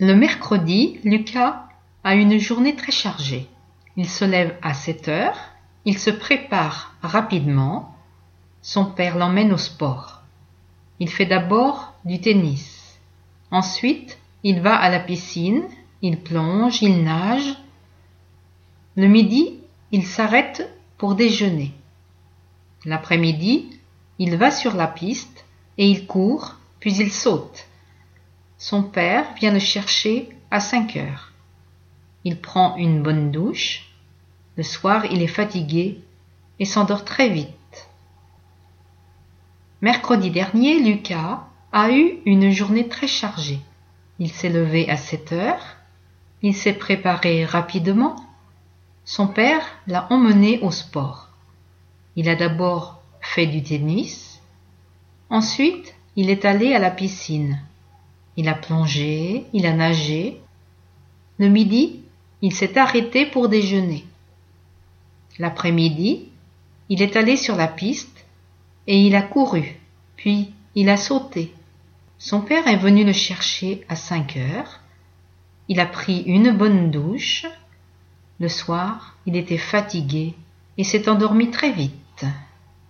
Le mercredi, Lucas a une journée très chargée. Il se lève à 7 heures, il se prépare rapidement, son père l'emmène au sport. Il fait d'abord du tennis. Ensuite, il va à la piscine, il plonge, il nage. Le midi, il s'arrête pour déjeuner. L'après-midi, il va sur la piste et il court, puis il saute. Son père vient le chercher à cinq heures. Il prend une bonne douche. Le soir, il est fatigué et s'endort très vite. Mercredi dernier, Lucas a eu une journée très chargée. Il s'est levé à sept heures. Il s'est préparé rapidement. Son père l'a emmené au sport. Il a d'abord fait du tennis. Ensuite, il est allé à la piscine. Il a plongé, il a nagé. Le midi, il s'est arrêté pour déjeuner. L'après-midi, il est allé sur la piste et il a couru, puis il a sauté. Son père est venu le chercher à cinq heures. Il a pris une bonne douche. Le soir, il était fatigué et s'est endormi très vite.